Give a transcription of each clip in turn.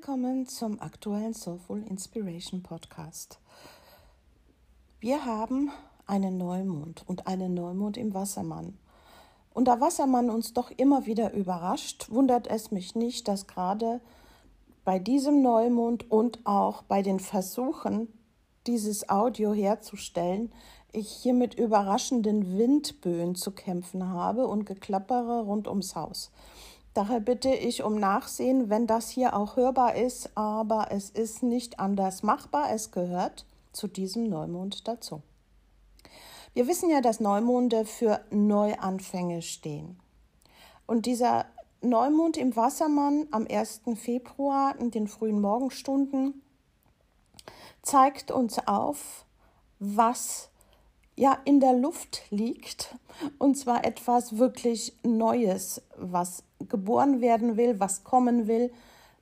willkommen zum aktuellen Soulful Inspiration Podcast. Wir haben einen Neumond und einen Neumond im Wassermann. Und da Wassermann uns doch immer wieder überrascht, wundert es mich nicht, dass gerade bei diesem Neumond und auch bei den Versuchen, dieses Audio herzustellen, ich hier mit überraschenden Windböen zu kämpfen habe und Geklappere rund ums Haus. Daher bitte ich um Nachsehen, wenn das hier auch hörbar ist, aber es ist nicht anders machbar. Es gehört zu diesem Neumond dazu. Wir wissen ja, dass Neumonde für Neuanfänge stehen. Und dieser Neumond im Wassermann am 1. Februar in den frühen Morgenstunden zeigt uns auf, was ja in der Luft liegt und zwar etwas wirklich Neues, was geboren werden will, was kommen will,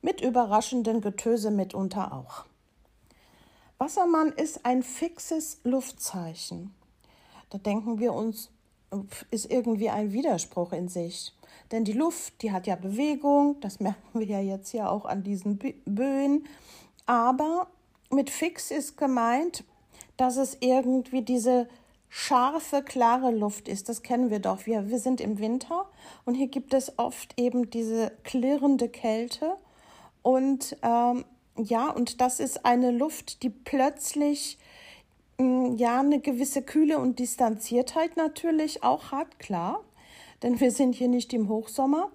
mit überraschenden Getöse mitunter auch. Wassermann ist ein fixes Luftzeichen. Da denken wir uns, ist irgendwie ein Widerspruch in sich. Denn die Luft, die hat ja Bewegung, das merken wir ja jetzt ja auch an diesen Böen. Aber mit fix ist gemeint, dass es irgendwie diese scharfe, klare Luft ist. Das kennen wir doch. Wir, wir sind im Winter und hier gibt es oft eben diese klirrende Kälte. Und ähm, ja, und das ist eine Luft, die plötzlich mh, mm, ja eine gewisse Kühle und Distanziertheit natürlich auch hat, klar. Denn wir sind hier nicht im Hochsommer,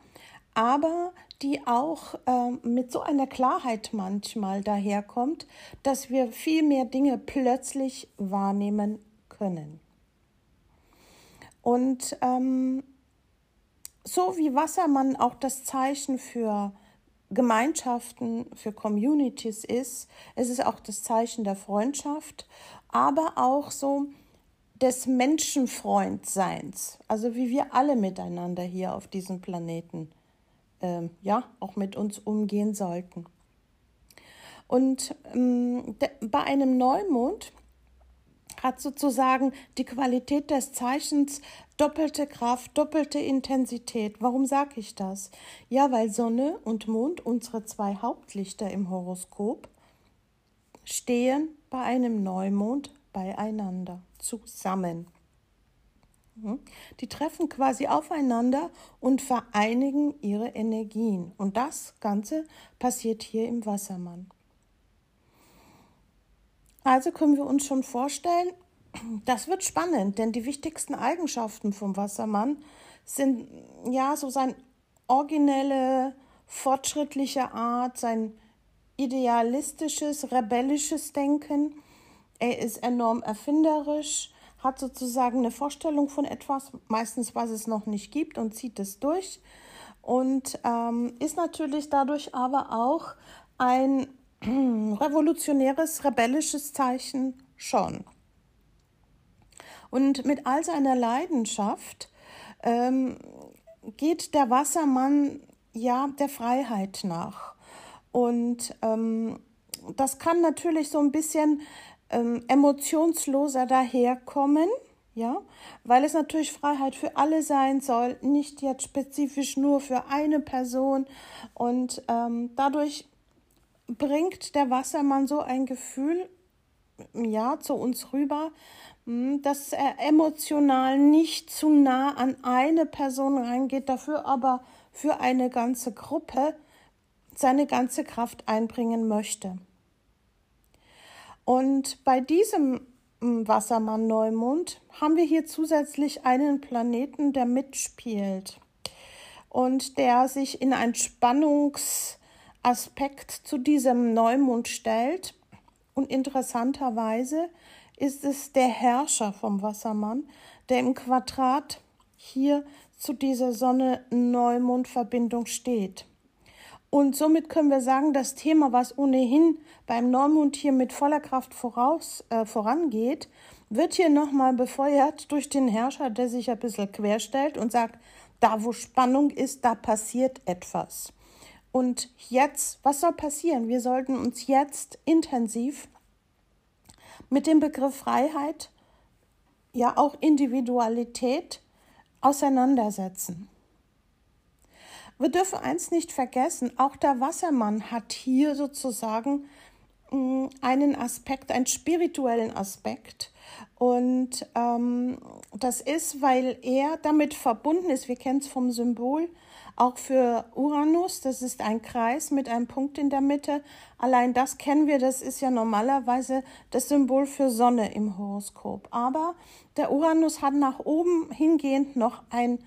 aber die auch äh, mit so einer Klarheit manchmal daherkommt, dass wir viel mehr Dinge plötzlich wahrnehmen können. Und ähm, so wie Wassermann auch das Zeichen für Gemeinschaften, für Communities ist, es ist auch das Zeichen der Freundschaft, aber auch so des Menschenfreundseins, also wie wir alle miteinander hier auf diesem Planeten, ähm, ja, auch mit uns umgehen sollten. Und ähm, bei einem Neumond hat sozusagen die Qualität des Zeichens doppelte Kraft, doppelte Intensität. Warum sage ich das? Ja, weil Sonne und Mond, unsere zwei Hauptlichter im Horoskop, stehen bei einem Neumond beieinander, zusammen. Hm? Die treffen quasi aufeinander und vereinigen ihre Energien. Und das Ganze passiert hier im Wassermann. Also können wir uns schon vorstellen, das wird spannend, denn die wichtigsten Eigenschaften vom Wassermann sind ja so sein originelle, fortschrittliche Art, sein idealistisches, rebellisches Denken. Er ist enorm erfinderisch, hat sozusagen eine Vorstellung von etwas, meistens was es noch nicht gibt, und zieht es durch. Und ähm, ist natürlich dadurch aber auch ein revolutionäres, rebellisches Zeichen schon. Und mit all seiner Leidenschaft ähm, geht der Wassermann ja der Freiheit nach. Und ähm, das kann natürlich so ein bisschen ähm, emotionsloser daherkommen, ja, weil es natürlich Freiheit für alle sein soll, nicht jetzt spezifisch nur für eine Person. Und ähm, dadurch bringt der Wassermann so ein Gefühl, ja, zu uns rüber, hm, dass er emotional nicht zu nah an eine Person reingeht, dafür aber für eine ganze Gruppe seine ganze Kraft einbringen möchte. Und bei diesem hm, Wassermann Neumond haben wir hier zusätzlich einen Planeten, der mitspielt und der sich in ein Spannungs Aspekt zu diesem Neumond stellt. Und interessanterweise ist es der Herrscher vom Wassermann, der im Quadrat hier zu dieser Sonne-Neumond-Verbindung steht. Und somit können wir sagen, das Thema, was ohnehin beim Neumond hier mit voller Kraft voraus, äh, vorangeht, wird hier nochmal befeuert durch den Herrscher, der sich ein bisschen querstellt und sagt, da wo Spannung ist, da passiert etwas. Und jetzt, was soll passieren? Wir sollten uns jetzt intensiv mit dem Begriff Freiheit, ja auch Individualität auseinandersetzen. wir dürfen eins nicht vergessen, auch der Wassermann hat hier sozusagen mm, einen Aspekt, einen spirituellen Aspekt. Und ähm, das ist, weil er damit verbunden ist, wir kennen es vom Symbol, auch für Uranus, das ist ein Kreis mit einem Punkt in der Mitte. Allein das kennen wir, das ist ja normalerweise das Symbol für Sonne im Horoskop. Aber der Uranus hat nach oben hingehend noch ein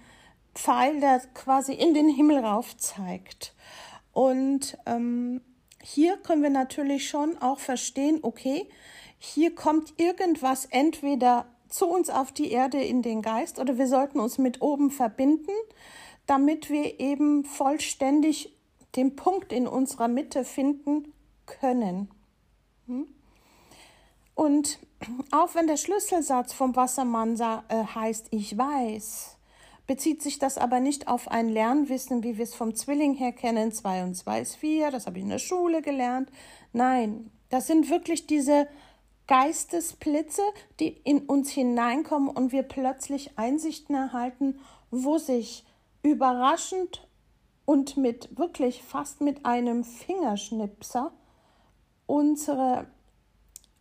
Pfeil, der quasi in den Himmel rauf zeigt. Und ähm, hier können wir natürlich schon auch verstehen, okay, hier kommt irgendwas entweder zu uns auf die Erde in den Geist oder wir sollten uns mit oben verbinden damit wir eben vollständig den Punkt in unserer Mitte finden können. Hm? Und auch wenn der Schlüsselsatz vom Wassermann äh, heißt, ich weiß, bezieht sich das aber nicht auf ein Lernwissen, wie wir es vom Zwilling her kennen, 2 und 2 ist 4, das habe ich in der Schule gelernt. Nein, das sind wirklich diese Geistesblitze, die in uns hineinkommen und wir plötzlich Einsichten erhalten, wo sich überraschend und mit wirklich fast mit einem Fingerschnipser unsere,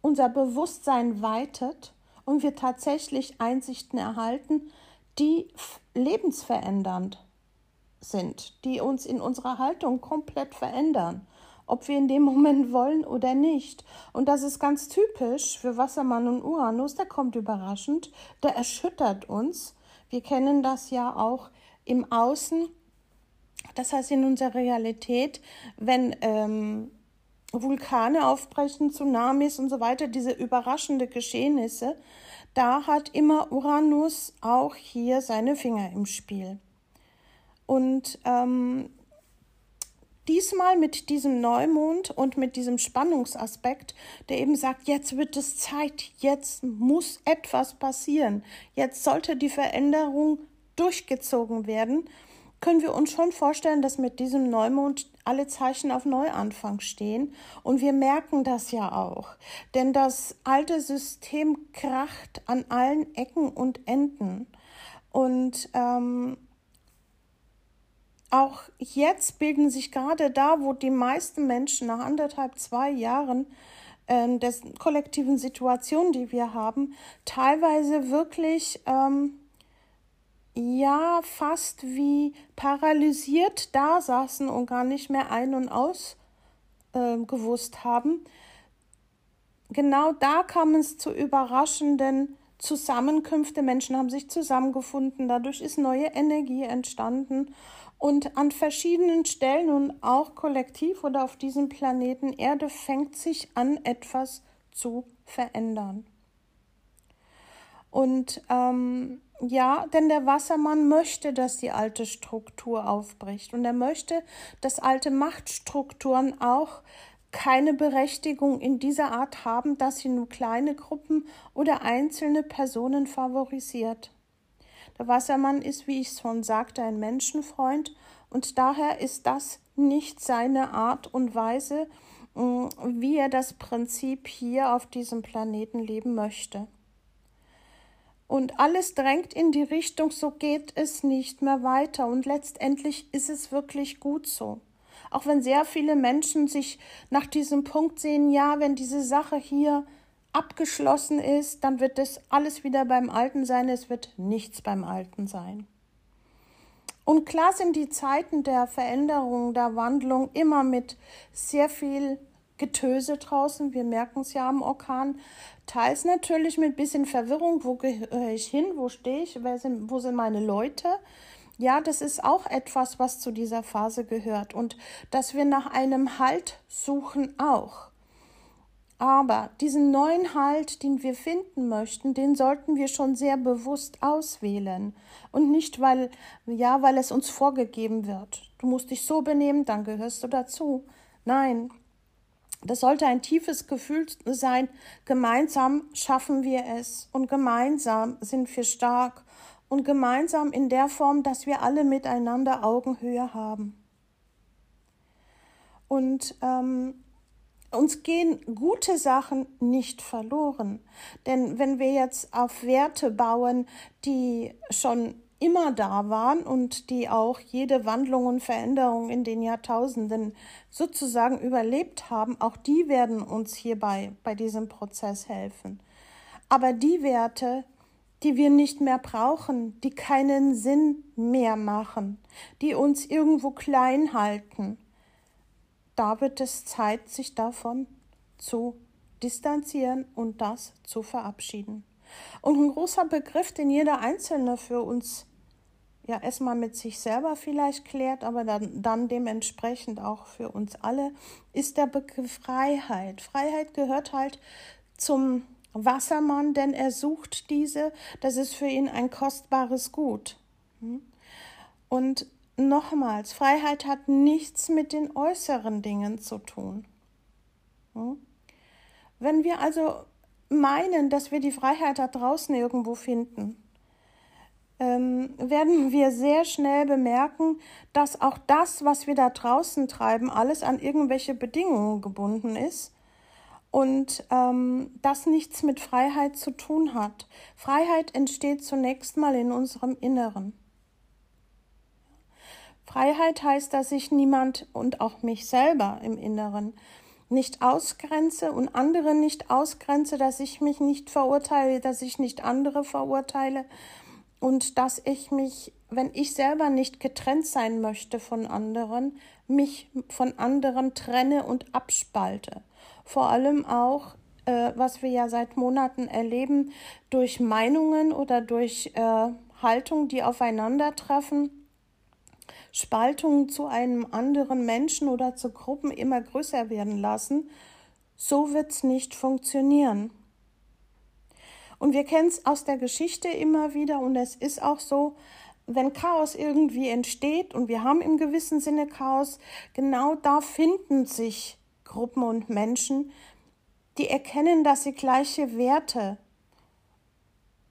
unser Bewusstsein weitet und wir tatsächlich Einsichten erhalten, die lebensverändernd sind, die uns in unserer Haltung komplett verändern, ob wir in dem Moment wollen oder nicht. Und das ist ganz typisch für Wassermann und Uranus, der kommt überraschend, der erschüttert uns. Wir kennen das ja auch im Außen, das heißt in unserer Realität, wenn ähm, Vulkane aufbrechen, Tsunamis und so weiter, diese überraschende Geschehnisse, da hat immer Uranus auch hier seine Finger im Spiel. Und ähm, diesmal mit diesem Neumond und mit diesem Spannungsaspekt, der eben sagt, jetzt wird es Zeit, jetzt muss etwas passieren, jetzt sollte die Veränderung durchgezogen werden, können wir uns schon vorstellen, dass mit diesem Neumond alle Zeichen auf Neuanfang stehen. Und wir merken das ja auch. Denn das alte System kracht an allen Ecken und Enden. Und ähm, auch jetzt bilden sich gerade da, wo die meisten Menschen nach anderthalb, zwei Jahren äh, der kollektiven Situation, die wir haben, teilweise wirklich ähm, ja fast wie paralysiert da saßen und gar nicht mehr ein- und aus äh, gewusst haben. Genau da kam es zu überraschenden Zusammenkünften. Menschen haben sich zusammengefunden, dadurch ist neue Energie entstanden und an verschiedenen Stellen und auch kollektiv oder auf diesem Planeten Erde fängt sich an, etwas zu verändern. Und ähm, ja, denn der Wassermann möchte, dass die alte Struktur aufbricht und er möchte, dass alte Machtstrukturen auch keine Berechtigung in dieser Art haben, dass sie nur kleine Gruppen oder einzelne Personen favorisiert. Der Wassermann ist, wie ich schon sagte, ein Menschenfreund und daher ist das nicht seine Art und Weise, mm, wie er das Prinzip hier auf diesem Planeten leben möchte. Und alles drängt in die Richtung, so geht es nicht mehr weiter. Und letztendlich ist es wirklich gut so. Auch wenn sehr viele Menschen sich nach diesem Punkt sehen, ja, wenn diese Sache hier abgeschlossen ist, dann wird es alles wieder beim Alten sein, es wird nichts beim Alten sein. Und klar sind die Zeiten der Veränderung, der Wandlung immer mit sehr viel Getöse draußen. Wir merken es ja am Orkan. Teils natürlich mit bisschen Verwirrung, wo gehöre ich hin, wo stehe ich, sind, wo sind meine Leute. Ja, das ist auch etwas, was zu dieser Phase gehört. Und dass wir nach einem Halt suchen auch. Aber diesen neuen Halt, den wir finden möchten, den sollten wir schon sehr bewusst auswählen. Und nicht, weil, ja, weil es uns vorgegeben wird. Du musst dich so benehmen, dann gehörst du dazu. Nein, das sollte ein tiefes Gefühl sein, gemeinsam schaffen wir es und gemeinsam sind wir stark und gemeinsam in der Form, dass wir alle miteinander Augenhöhe haben. Und ähm, uns gehen gute Sachen nicht verloren. Denn wenn wir jetzt auf Werte bauen, die schon immer da waren und die auch jede Wandlung und Veränderung in den Jahrtausenden sozusagen überlebt haben, auch die werden uns hierbei bei diesem Prozess helfen. Aber die Werte, die wir nicht mehr brauchen, die keinen Sinn mehr machen, die uns irgendwo klein halten, da wird es Zeit, sich davon zu distanzieren und das zu verabschieden. Und ein großer Begriff, den jeder Einzelne für uns ja erstmal mit sich selber vielleicht klärt, aber dann, dann dementsprechend auch für uns alle, ist der Begriff Freiheit. Freiheit gehört halt zum Wassermann, denn er sucht diese, das ist für ihn ein kostbares Gut. Hm? Und nochmals, Freiheit hat nichts mit den äußeren Dingen zu tun. Hm? Wenn wir also meinen, dass wir die Freiheit da draußen irgendwo finden, ähm, werden wir sehr schnell bemerken, dass auch das, was wir da draußen treiben, alles an irgendwelche Bedingungen gebunden ist und ähm, das nichts mit Freiheit zu tun hat. Freiheit entsteht zunächst mal in unserem Inneren. Freiheit heißt, dass ich niemand und auch mich selber im Inneren nicht ausgrenze und andere nicht ausgrenze, dass ich mich nicht verurteile, dass ich nicht andere verurteile und dass ich mich, wenn ich selber nicht getrennt sein möchte von anderen, mich von anderen trenne und abspalte. Vor allem auch, äh, was wir ja seit Monaten erleben, durch Meinungen oder durch äh, Haltung, die aufeinandertreffen Spaltungen zu einem anderen Menschen oder zu Gruppen immer größer werden lassen, so wird es nicht funktionieren. Und wir kennen es aus der Geschichte immer wieder und es ist auch so, wenn Chaos irgendwie entsteht und wir haben im gewissen Sinne Chaos, genau da finden sich Gruppen und Menschen, die erkennen, dass sie gleiche Werte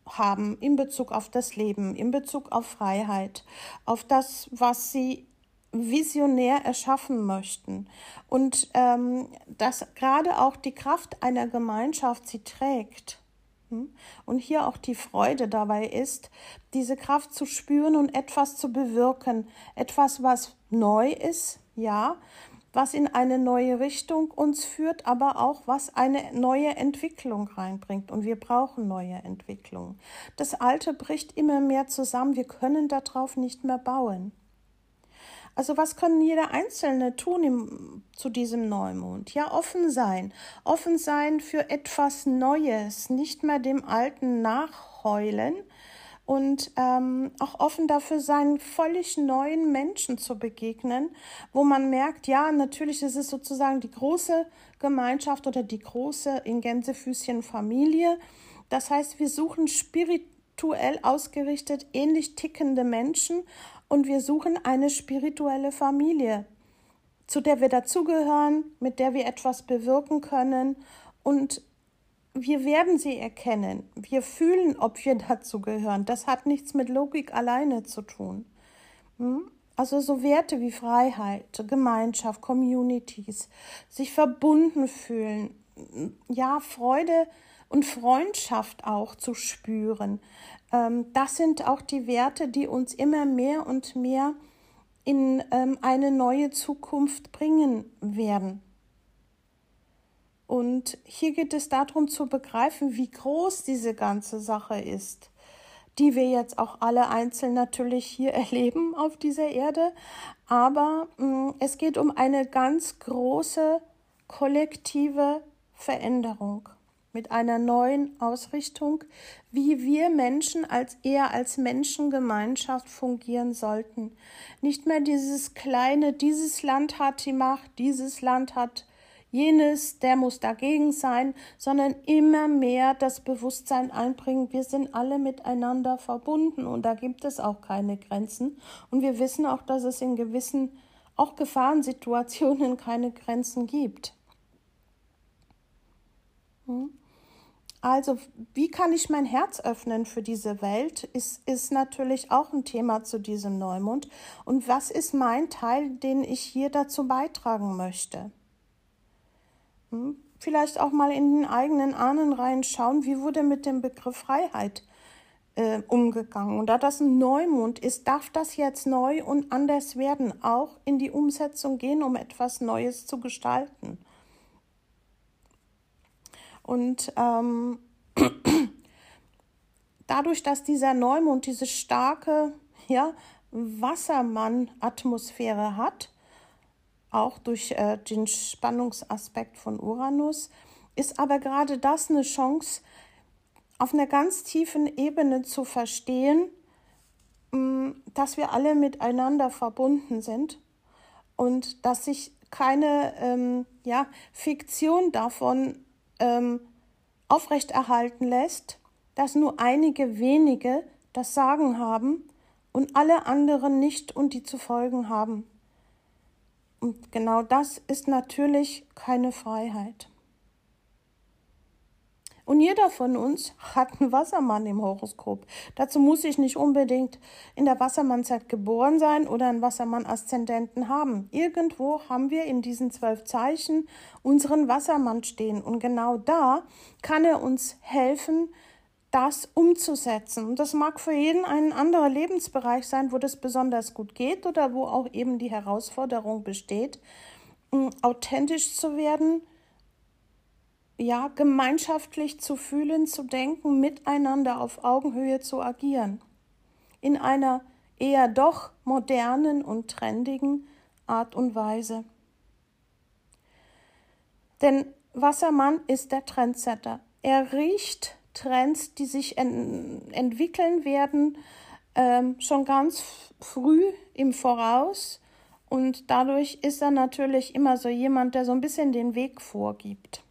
haben in Bezug auf das Leben, in Bezug auf Freiheit, auf das, was sie visionär erschaffen möchten. Und ähm, dass gerade auch die Kraft einer Gemeinschaft sie trägt. Hm? Und hier auch die Freude dabei ist, diese Kraft zu spüren und etwas zu bewirken. Etwas, was neu ist, ja, was in eine neue Richtung uns führt, aber auch was eine neue Entwicklung reinbringt. Und wir brauchen neue Entwicklungen. Das Alte bricht immer mehr zusammen. Wir können darauf nicht mehr bauen. Also was können jeder Einzelne tun im, zu diesem Neumond? Ja, offen sein. Offen sein für etwas Neues, nicht mehr dem Alten nachheulen, und ähm, auch offen dafür sein, völlig neuen Menschen zu begegnen, wo man merkt, ja, natürlich ist es sozusagen die große Gemeinschaft oder die große in Gänsefüßchen Familie. Das heißt, wir suchen spirituell ausgerichtet ähnlich tickende Menschen und wir suchen eine spirituelle Familie, zu der wir dazugehören, mit der wir etwas bewirken können und wir werden sie erkennen. Wir fühlen, ob wir dazu gehören. Das hat nichts mit Logik alleine zu tun. Hm? Also so Werte wie Freiheit, Gemeinschaft, Communities, sich verbunden fühlen, ja, Freude und Freundschaft auch zu spüren. Ähm, das sind auch die Werte, die uns immer mehr und mehr in ähm, eine neue Zukunft bringen werden. Und hier geht es darum zu begreifen, wie groß diese ganze Sache ist, die wir jetzt auch alle einzeln natürlich hier erleben auf dieser Erde. Aber mm, es geht um eine ganz große kollektive Veränderung mit einer neuen Ausrichtung, wie wir Menschen als eher als Menschengemeinschaft fungieren sollten. Nicht mehr dieses kleine, dieses Land hat die Macht, dieses Land hat jenes, der muss dagegen sein, sondern immer mehr das Bewusstsein einbringen, wir sind alle miteinander verbunden und da gibt es auch keine Grenzen. Und wir wissen auch, dass es in gewissen, auch Gefahrensituationen keine Grenzen gibt. Hm? Also, wie kann ich mein Herz öffnen für diese Welt, ist, ist natürlich auch ein Thema zu diesem Neumond. Und was ist mein Teil, den ich hier dazu beitragen möchte? Hm? Vielleicht auch mal in den eigenen Ahnen reinschauen, wie wurde mit dem Begriff Freiheit äh, umgegangen. Und da das ein Neumond ist, darf das jetzt neu und anders werden, auch in die Umsetzung gehen, um etwas Neues zu gestalten. Und ähm, dadurch, dass dieser Neumond diese starke ja, Wassermann-Atmosphäre hat, auch durch äh, den Spannungsaspekt von Uranus, ist aber gerade das eine Chance, auf einer ganz tiefen Ebene zu verstehen, mm, dass wir alle miteinander verbunden sind und dass sich keine ähm, ja, Fiktion davon ähm, aufrechterhalten lässt, dass nur einige wenige das Sagen haben und alle anderen nicht und die zu folgen haben. Und genau das ist natürlich keine Freiheit. Und jeder von uns hat einen Wassermann im Horoskop. Dazu muss ich nicht unbedingt in der Wassermannzeit geboren sein oder einen Wassermann-Aszendenten haben. Irgendwo haben wir in diesen zwölf Zeichen unseren Wassermann stehen. Und genau da kann er uns helfen, das umzusetzen. Und das mag für jeden ein anderer Lebensbereich sein, wo das besonders gut geht oder wo auch eben die Herausforderung besteht, authentisch zu werden, ja, gemeinschaftlich zu fühlen, zu denken, miteinander auf Augenhöhe zu agieren. In einer eher doch modernen und trendigen Art und Weise. Denn Wassermann ist der Trendsetter. Er riecht Trends, die sich en entwickeln werden, ähm, schon ganz früh im Voraus. Und dadurch ist er natürlich immer so jemand, der so ein bisschen den Weg vorgibt.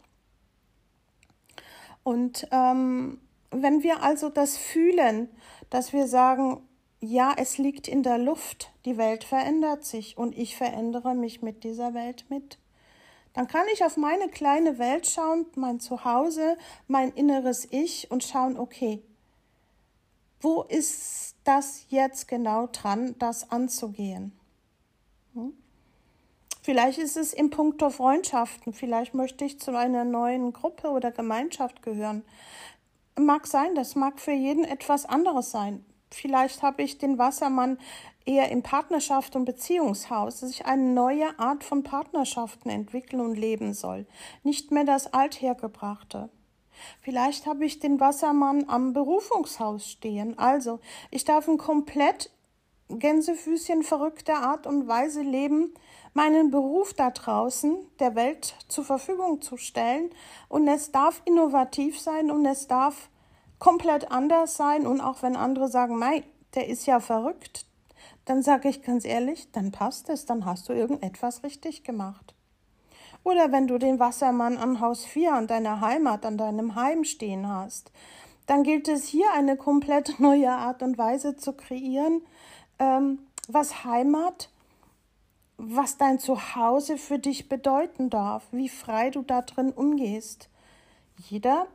Und ähm, wenn wir also das fühlen, dass wir sagen, ja, es liegt in der Luft, die Welt verändert sich und ich verändere mich mit dieser Welt mit, dann kann ich auf meine kleine Welt schauen, mein Zuhause, mein inneres Ich und schauen, okay, wo ist das jetzt genau dran, das anzugehen? Hm? Vielleicht ist es im Punkto Freundschaften. Vielleicht möchte ich zu einer neuen Gruppe oder Gemeinschaft gehören. Mag sein, das mag für jeden etwas anderes sein. Vielleicht habe ich den Wassermann eher im Partnerschaft und Beziehungshaus, dass ich eine neue Art von Partnerschaften entwickeln und leben soll. Nicht mehr das Althergebrachte. Vielleicht habe ich den Wassermann am Berufungshaus stehen. Also, ich darf in komplett Gänsefüßchen verrückter Art und Weise leben, meinen Beruf da draußen der Welt zur Verfügung zu stellen. Und es darf innovativ sein und es darf komplett anders sein. Und auch wenn andere sagen, mei, der ist ja verrückt, dann sage ich ganz ehrlich, dann passt es, dann hast du irgendetwas richtig gemacht. Oder wenn du den Wassermann an Haus 4 an deiner Heimat, an deinem Heim stehen hast, dann gilt es hier eine komplett neue Art und Weise zu kreieren, ähm, was Heimat was dein Zuhause für dich bedeuten darf, wie frei du da drin umgehst. Jeder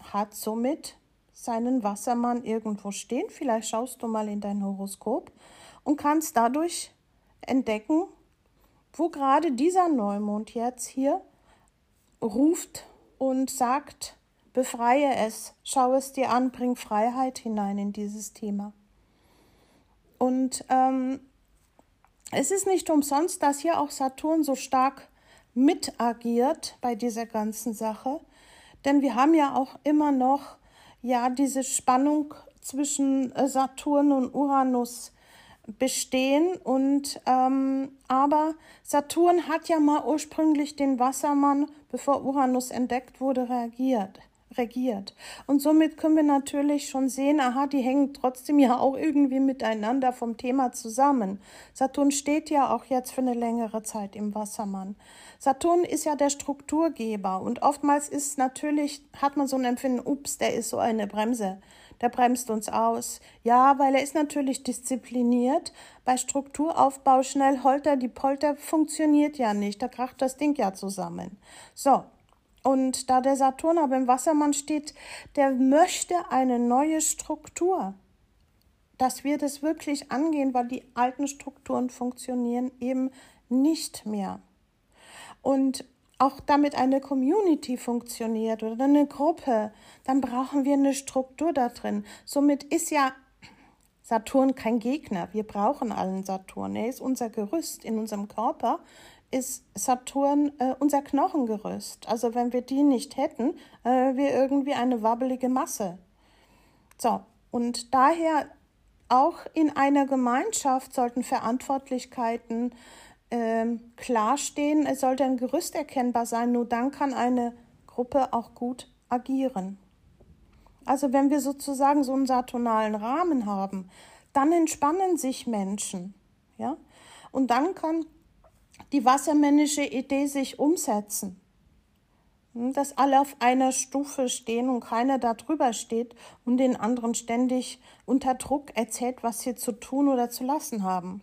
hat somit seinen Wassermann irgendwo stehen. Vielleicht schaust du mal in dein Horoskop und kannst dadurch entdecken, wo gerade dieser Neumond jetzt hier ruft und sagt, befreie es, schau es dir an, bring Freiheit hinein in dieses Thema. Und ähm, es ist nicht umsonst, dass hier auch Saturn so stark mit agiert bei dieser ganzen Sache, denn wir haben ja auch immer noch ja diese Spannung zwischen äh, Saturn und Uranus bestehen. Und ähm, aber Saturn hat ja mal ursprünglich den Wassermann, bevor Uranus entdeckt wurde, reagiert regiert. Und somit können wir natürlich schon sehen, aha, die hängen trotzdem ja auch irgendwie miteinander vom Thema zusammen. Saturn steht ja auch jetzt für eine längere Zeit im Wassermann. Saturn ist ja der Strukturgeber und oftmals ist natürlich, hat man so ein Empfinden, ups, der ist so eine Bremse. Der bremst uns aus. Ja, weil er ist natürlich diszipliniert. Bei Strukturaufbau schnell holter die Polter funktioniert ja nicht. Da kracht das Ding ja zusammen. So, und da der Saturn aber im Wassermann steht, der möchte eine neue Struktur. Dass wir das wirklich angehen, weil die alten Strukturen funktionieren eben nicht mehr. Und auch damit eine Community funktioniert oder eine Gruppe, dann brauchen wir eine Struktur da drin. Somit ist ja Saturn kein Gegner. Wir brauchen allen Saturn. Er ist unser Gerüst in unserem Körper, ist Saturn äh, unser Knochengerüst. Also wenn wir die nicht hätten, äh, wir irgendwie eine wabbelige Masse. So, und daher auch in einer Gemeinschaft sollten Verantwortlichkeiten ähm, klar stehen, es sollte ein Gerüst erkennbar sein, nur dann kann eine Gruppe auch gut agieren. Also wenn wir sozusagen so einen saturnalen Rahmen haben, dann entspannen sich Menschen. Ja? Und dann kann die wassermännische Idee sich umsetzen. Hm, dass alle auf einer Stufe stehen und keiner da drüber steht und den anderen ständig unter Druck erzählt, was sie zu tun oder zu lassen haben.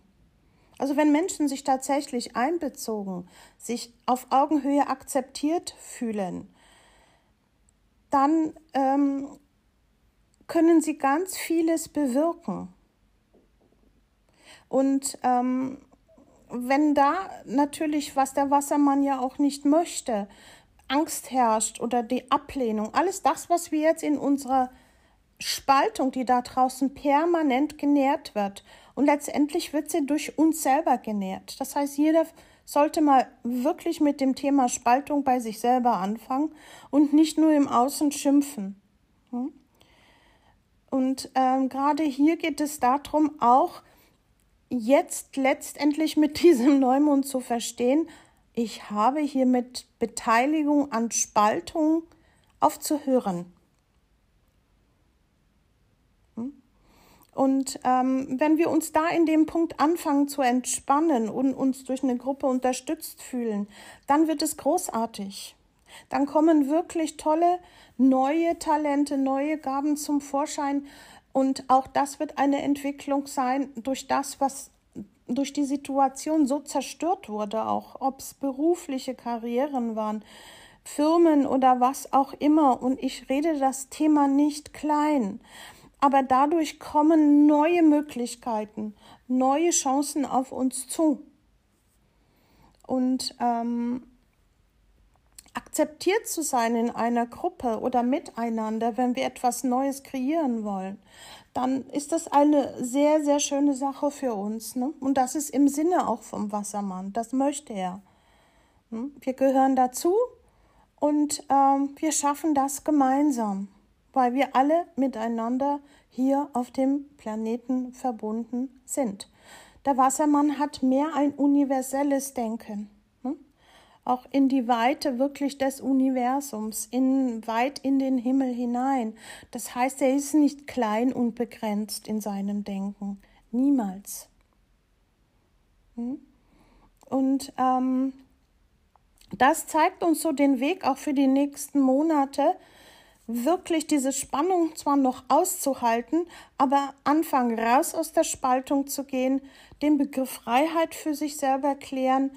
Also wenn Menschen sich tatsächlich einbezogen, sich auf Augenhöhe akzeptiert fühlen, dann ähm, können sie ganz vieles bewirken. Und ähm, wenn da natürlich, was der Wassermann ja auch nicht möchte, Angst herrscht oder die Ablehnung, alles das, was wir jetzt in unserer Spaltung, die da draußen permanent genährt wird. Und letztendlich wird sie durch uns selber genährt. Das heißt, jeder sollte mal wirklich mit dem Thema Spaltung bei sich selber anfangen und nicht nur im Außen schimpfen. Hm? Und ähm, gerade hier geht es darum, auch jetzt letztendlich mit diesem Neumond zu verstehen, ich habe hier mit Beteiligung an Spaltung aufzuhören. Und ähm, wenn wir uns da in dem Punkt anfangen zu entspannen und uns durch eine Gruppe unterstützt fühlen, dann wird es großartig. Dann kommen wirklich tolle neue Talente, neue Gaben zum Vorschein. Und auch das wird eine Entwicklung sein durch das, was durch die Situation so zerstört wurde, auch ob es berufliche Karrieren waren, Firmen oder was auch immer. Und ich rede das Thema nicht klein aber dadurch kommen neue Möglichkeiten, neue Chancen auf uns zu. Und ähm, akzeptiert zu sein in einer Gruppe oder miteinander, wenn wir etwas Neues kreieren wollen, dann ist das eine sehr, sehr schöne Sache für uns. Ne? Und das ist im Sinne auch vom Wassermann. Das möchte er. Hm? Wir gehören dazu und ähm, wir schaffen das gemeinsam weil wir alle miteinander hier auf dem Planeten verbunden sind. Der Wassermann hat mehr ein universelles Denken? Auch in die Weite wirklich des Universums, in, weit in den Himmel hinein. Das heißt, er ist nicht klein und begrenzt in seinem Denken, niemals. Hm? Und ähm, das zeigt uns so den Weg auch für die nächsten Monate, wirklich diese Spannung zwar noch auszuhalten, aber anfangen raus aus der Spaltung zu gehen, den Begriff Freiheit für sich selber klären,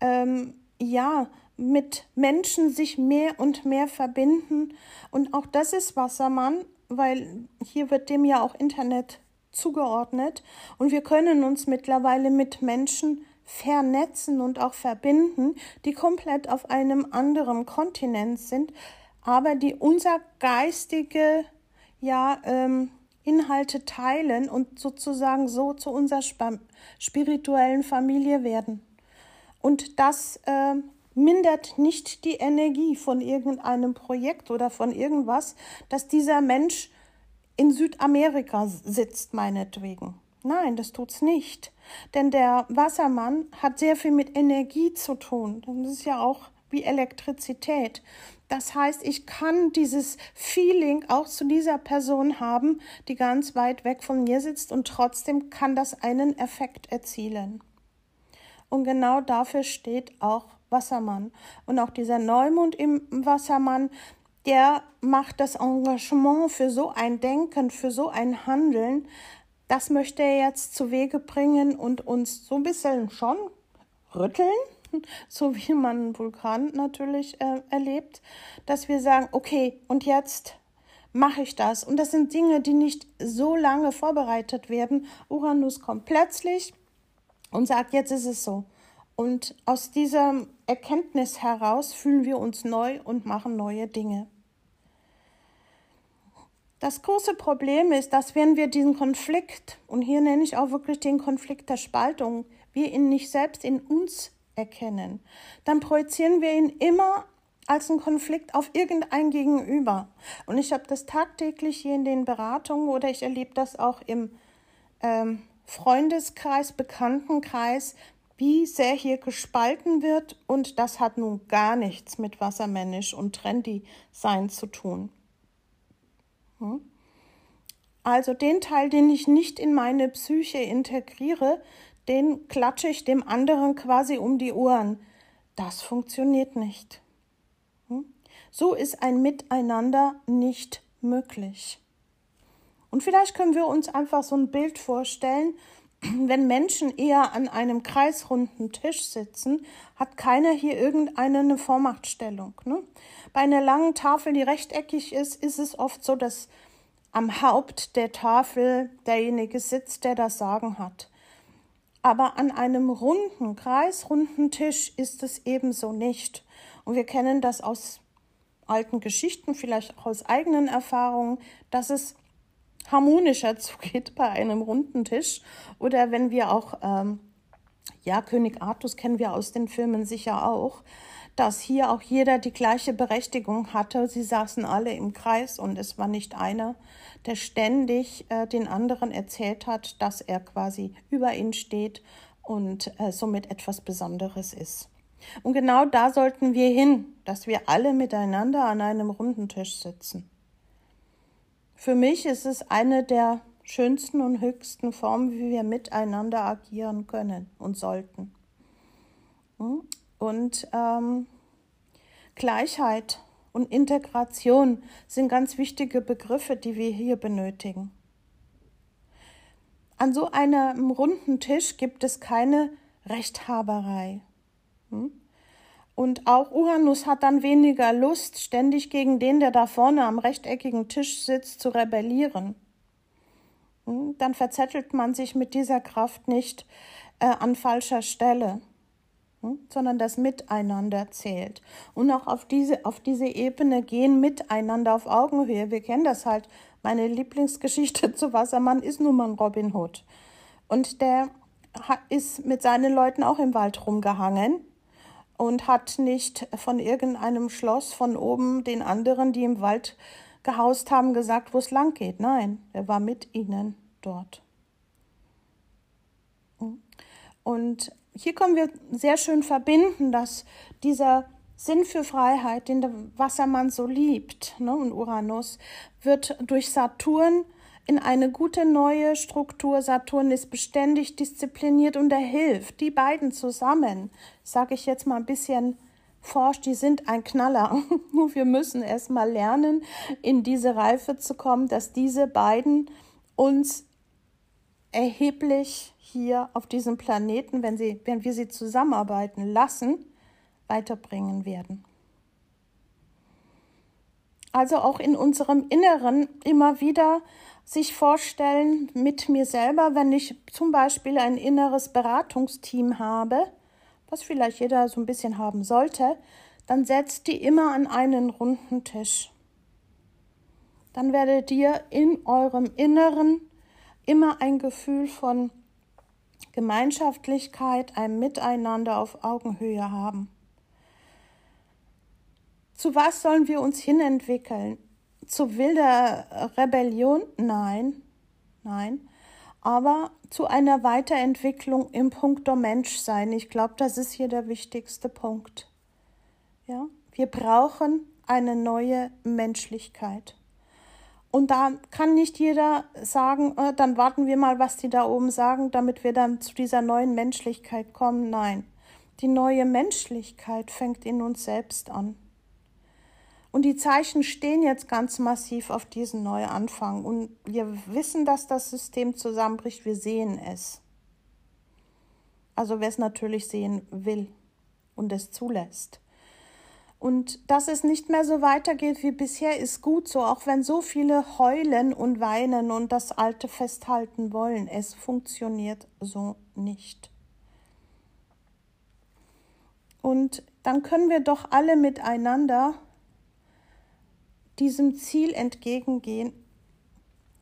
ähm, ja, mit Menschen sich mehr und mehr verbinden. Und auch das ist Wassermann, weil hier wird dem ja auch Internet zugeordnet. Und wir können uns mittlerweile mit Menschen vernetzen und auch verbinden, die komplett auf einem anderen Kontinent sind, aber die unser geistige ja, ähm, Inhalte teilen und sozusagen so zu unserer spirituellen Familie werden. Und das äh, mindert nicht die Energie von irgendeinem Projekt oder von irgendwas, dass dieser Mensch in Südamerika sitzt, meinetwegen. Nein, das tut's nicht. Denn der Wassermann hat sehr viel mit Energie zu tun. Das ist ja auch wie Elektrizität. Das heißt, ich kann dieses Feeling auch zu dieser Person haben, die ganz weit weg von mir sitzt und trotzdem kann das einen Effekt erzielen. Und genau dafür steht auch Wassermann. Und auch dieser Neumond im Wassermann, der macht das Engagement für so ein Denken, für so ein Handeln. Das möchte er jetzt zu Wege bringen und uns so ein bisschen schon rütteln, so wie man einen Vulkan natürlich äh, erlebt, dass wir sagen, okay, und jetzt mache ich das. Und das sind Dinge, die nicht so lange vorbereitet werden. Uranus kommt plötzlich und sagt, jetzt ist es so. Und aus dieser Erkenntnis heraus fühlen wir uns neu und machen neue Dinge. Das große Problem ist, dass wenn wir diesen Konflikt, und hier nenne ich auch wirklich den Konflikt der Spaltung, wir ihn nicht selbst in uns erkennen, dann projizieren wir ihn immer als einen Konflikt auf irgendein Gegenüber. Und ich habe das tagtäglich hier in den Beratungen oder ich erlebe das auch im ähm, Freundeskreis, Bekanntenkreis, wie sehr hier gespalten wird und das hat nun gar nichts mit wassermännisch und trendy sein zu tun. Hm? Also den Teil, den ich nicht in meine Psyche integriere, den klatsche ich dem anderen quasi um die Ohren. Das funktioniert nicht. Hm? So ist ein Miteinander nicht möglich. Und vielleicht können wir uns einfach so ein Bild vorstellen, wenn Menschen eher an einem kreisrunden Tisch sitzen, hat keiner hier irgendeine Vormachtstellung. Ne? Bei einer langen Tafel, die rechteckig ist, ist es oft so, dass am Haupt der Tafel derjenige sitzt, der das Sagen hat. Aber an einem runden, kreisrunden Tisch ist es ebenso nicht. Und wir kennen das aus alten Geschichten, vielleicht auch aus eigenen Erfahrungen, dass es harmonischer zugeht bei einem runden Tisch. Oder wenn wir auch, ähm, ja, König Artus kennen wir aus den Filmen sicher auch, dass hier auch jeder die gleiche Berechtigung hatte. Sie saßen alle im Kreis und es war nicht einer, der ständig äh, den anderen erzählt hat, dass er quasi über ihn steht und äh, somit etwas Besonderes ist. Und genau da sollten wir hin, dass wir alle miteinander an einem runden Tisch sitzen. Für mich ist es eine der schönsten und höchsten Formen, wie wir miteinander agieren können und sollten. Hm? Und ähm, Gleichheit und Integration sind ganz wichtige Begriffe, die wir hier benötigen. An so einem runden Tisch gibt es keine Rechthaberei. Hm? Und auch Uranus hat dann weniger Lust, ständig gegen den, der da vorne am rechteckigen Tisch sitzt, zu rebellieren. Hm, dann verzettelt man sich mit dieser Kraft nicht äh, an falscher Stelle, hm, sondern das Miteinander zählt. Und auch auf diese, auf diese Ebene gehen miteinander auf Augenhöhe. Wir kennen das halt. Meine Lieblingsgeschichte zu Wassermann ist nun mal Robin Hood. Und der ist mit seinen Leuten auch im Wald rumgehangen und hat nicht von irgendeinem Schloss von oben den anderen, die im Wald gehaust haben, gesagt, wo es lang geht. Nein, er war mit ihnen dort. Und hier können wir sehr schön verbinden, dass dieser Sinn für Freiheit, den der Wassermann so liebt, ne, und Uranus, wird durch Saturn in eine gute neue Struktur. Saturn ist beständig diszipliniert und er hilft. Die beiden zusammen, sage ich jetzt mal ein bisschen forsch, die sind ein Knaller. Nur wir müssen erst mal lernen, in diese Reife zu kommen, dass diese beiden uns erheblich hier auf diesem Planeten, wenn, sie, wenn wir sie zusammenarbeiten lassen, weiterbringen werden. Also auch in unserem Inneren immer wieder sich vorstellen mit mir selber, wenn ich zum Beispiel ein inneres Beratungsteam habe, was vielleicht jeder so ein bisschen haben sollte, dann setzt die immer an einen runden Tisch. Dann werdet ihr in eurem Inneren immer ein Gefühl von Gemeinschaftlichkeit, ein Miteinander auf Augenhöhe haben. Zu was sollen wir uns hinentwickeln? Zu wilder Rebellion? Nein, nein. Aber zu einer Weiterentwicklung im Punkto Menschsein. Ich glaube, das ist hier der wichtigste Punkt. Ja, wir brauchen eine neue Menschlichkeit. Und da kann nicht jeder sagen, äh, dann warten wir mal, was die da oben sagen, damit wir dann zu dieser neuen Menschlichkeit kommen. Nein, die neue Menschlichkeit fängt in uns selbst an. Und die Zeichen stehen jetzt ganz massiv auf diesen Neuanfang. Und wir wissen, dass das System zusammenbricht. Wir sehen es. Also wer es natürlich sehen will und es zulässt. Und dass es nicht mehr so weitergeht wie bisher, ist gut so, auch wenn so viele heulen und weinen und das Alte festhalten wollen. Es funktioniert so nicht. Und dann können wir doch alle miteinander diesem Ziel entgegengehen.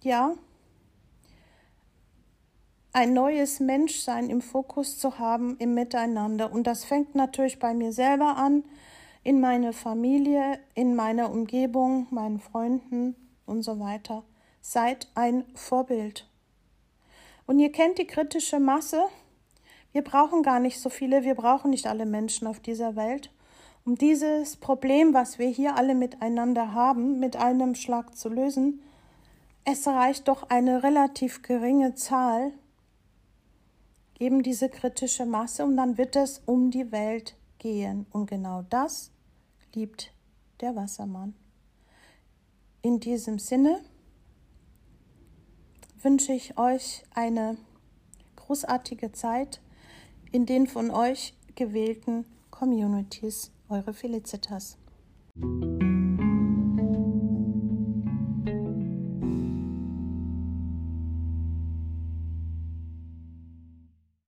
Ja, ein neues Menschsein im Fokus zu haben im Miteinander. Und das fängt natürlich bei mir selber an, in meiner Familie, in meiner Umgebung, meinen Freunden und so weiter. Seid ein Vorbild. Und ihr kennt die kritische Masse. Wir brauchen gar nicht so viele, wir brauchen nicht alle Menschen auf dieser Welt, um dieses Problem, was wir hier alle miteinander haben, mit einem Schlag zu lösen. Es reicht doch eine relativ geringe Zahl, eben diese kritische Masse, und dann wird es um die Welt gehen. Und genau das liebt der Wassermann. In diesem Sinne wünsche ich euch eine großartige Zeit in den von euch gewählten Communities. Eure Felicitas.